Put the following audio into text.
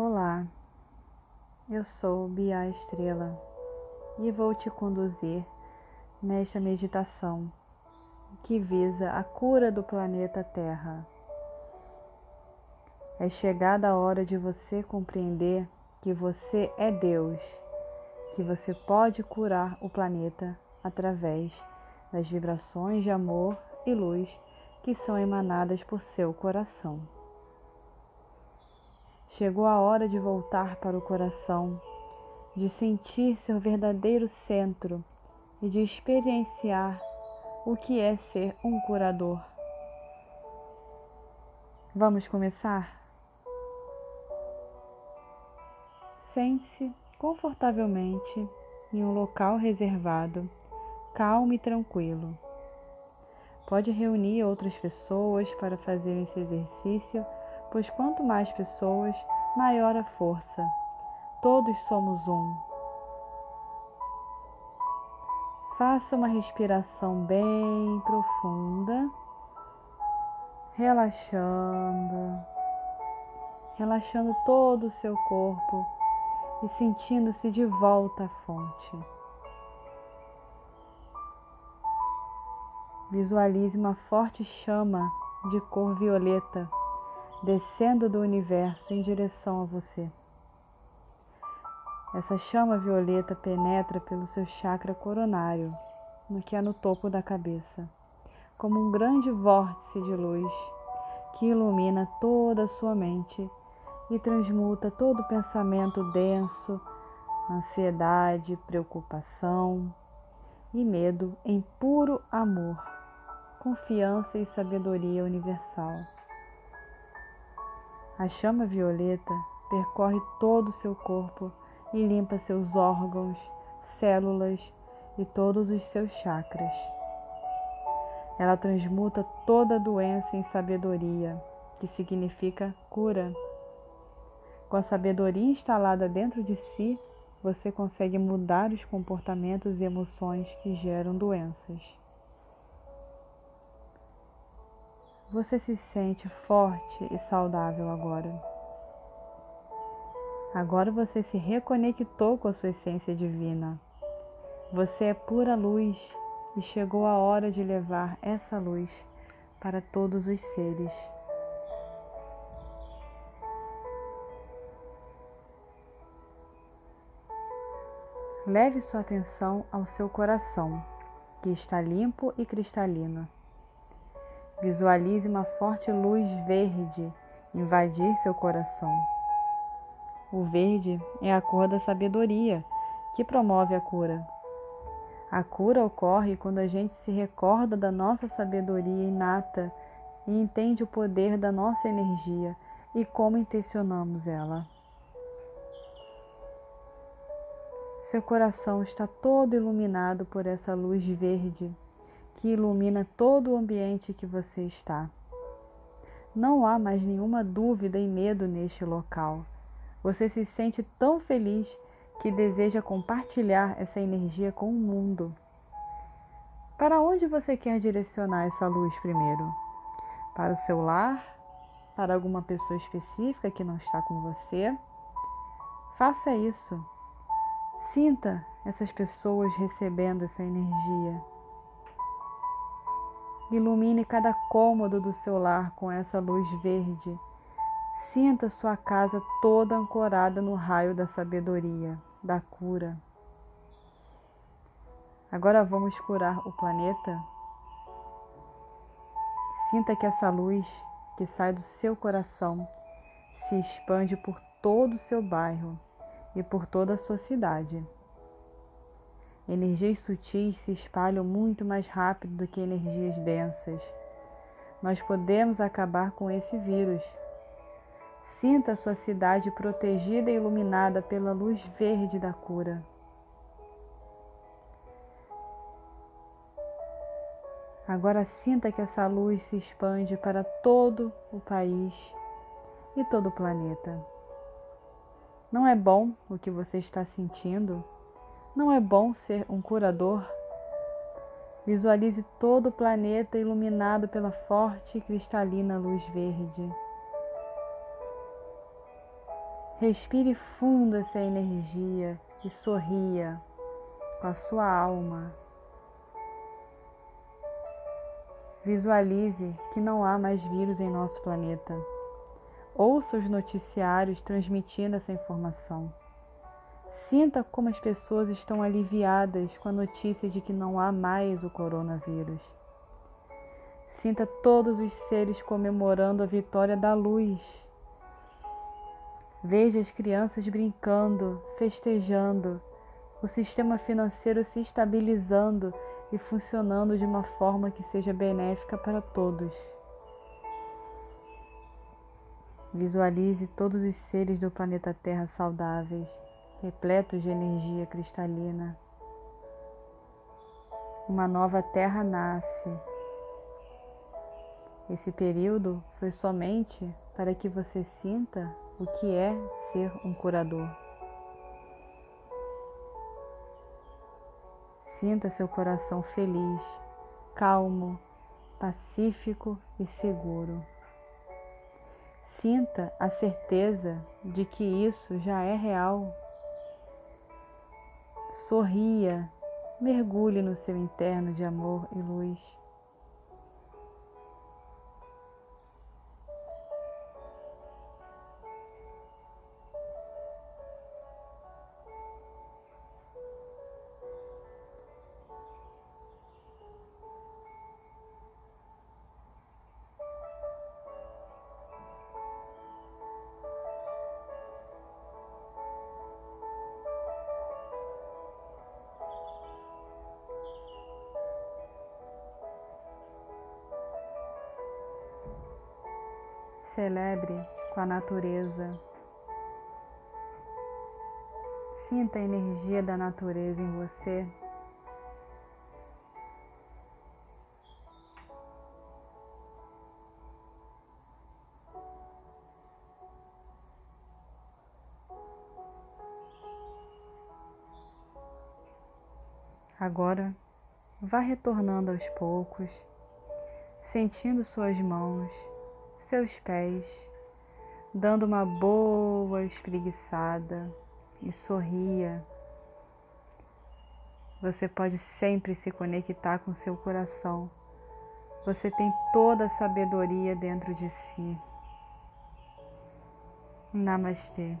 Olá, eu sou Bia Estrela e vou te conduzir nesta meditação que visa a cura do planeta Terra. É chegada a hora de você compreender que você é Deus, que você pode curar o planeta através das vibrações de amor e luz que são emanadas por seu coração. Chegou a hora de voltar para o coração, de sentir seu verdadeiro centro e de experienciar o que é ser um curador. Vamos começar? Sente-se confortavelmente em um local reservado, calmo e tranquilo. Pode reunir outras pessoas para fazer esse exercício pois quanto mais pessoas, maior a força. Todos somos um. Faça uma respiração bem profunda, relaxando, relaxando todo o seu corpo e sentindo-se de volta à fonte. Visualize uma forte chama de cor violeta descendo do universo em direção a você. Essa chama violeta penetra pelo seu chakra coronário, no que é no topo da cabeça, como um grande vórtice de luz que ilumina toda a sua mente e transmuta todo pensamento denso, ansiedade, preocupação e medo em puro amor, confiança e sabedoria universal. A chama violeta percorre todo o seu corpo e limpa seus órgãos, células e todos os seus chakras. Ela transmuta toda doença em sabedoria, que significa cura. Com a sabedoria instalada dentro de si, você consegue mudar os comportamentos e emoções que geram doenças. Você se sente forte e saudável agora. Agora você se reconectou com a sua essência divina. Você é pura luz e chegou a hora de levar essa luz para todos os seres. Leve sua atenção ao seu coração, que está limpo e cristalino. Visualize uma forte luz verde invadir seu coração. O verde é a cor da sabedoria que promove a cura. A cura ocorre quando a gente se recorda da nossa sabedoria inata e entende o poder da nossa energia e como intencionamos ela. Seu coração está todo iluminado por essa luz verde que ilumina todo o ambiente que você está. Não há mais nenhuma dúvida e medo neste local. Você se sente tão feliz que deseja compartilhar essa energia com o mundo. Para onde você quer direcionar essa luz primeiro? Para o seu lar? Para alguma pessoa específica que não está com você? Faça isso. Sinta essas pessoas recebendo essa energia. Ilumine cada cômodo do seu lar com essa luz verde. Sinta sua casa toda ancorada no raio da sabedoria, da cura. Agora vamos curar o planeta. Sinta que essa luz que sai do seu coração se expande por todo o seu bairro e por toda a sua cidade. Energias sutis se espalham muito mais rápido do que energias densas. Nós podemos acabar com esse vírus. Sinta sua cidade protegida e iluminada pela luz verde da cura. Agora sinta que essa luz se expande para todo o país e todo o planeta. Não é bom o que você está sentindo? Não é bom ser um curador? Visualize todo o planeta iluminado pela forte e cristalina luz verde. Respire fundo essa energia e sorria com a sua alma. Visualize que não há mais vírus em nosso planeta. Ouça os noticiários transmitindo essa informação. Sinta como as pessoas estão aliviadas com a notícia de que não há mais o coronavírus. Sinta todos os seres comemorando a vitória da luz. Veja as crianças brincando, festejando, o sistema financeiro se estabilizando e funcionando de uma forma que seja benéfica para todos. Visualize todos os seres do planeta Terra saudáveis, repletos de energia cristalina. Uma nova Terra nasce. Esse período foi somente para que você sinta o que é ser um curador. Sinta seu coração feliz, calmo, pacífico e seguro. Sinta a certeza de que isso já é real. Sorria, mergulhe no seu interno de amor e luz. Celebre com a natureza. Sinta a energia da natureza em você. Agora, vá retornando aos poucos, sentindo suas mãos seus pés, dando uma boa espreguiçada e sorria. Você pode sempre se conectar com seu coração. Você tem toda a sabedoria dentro de si. Namastê.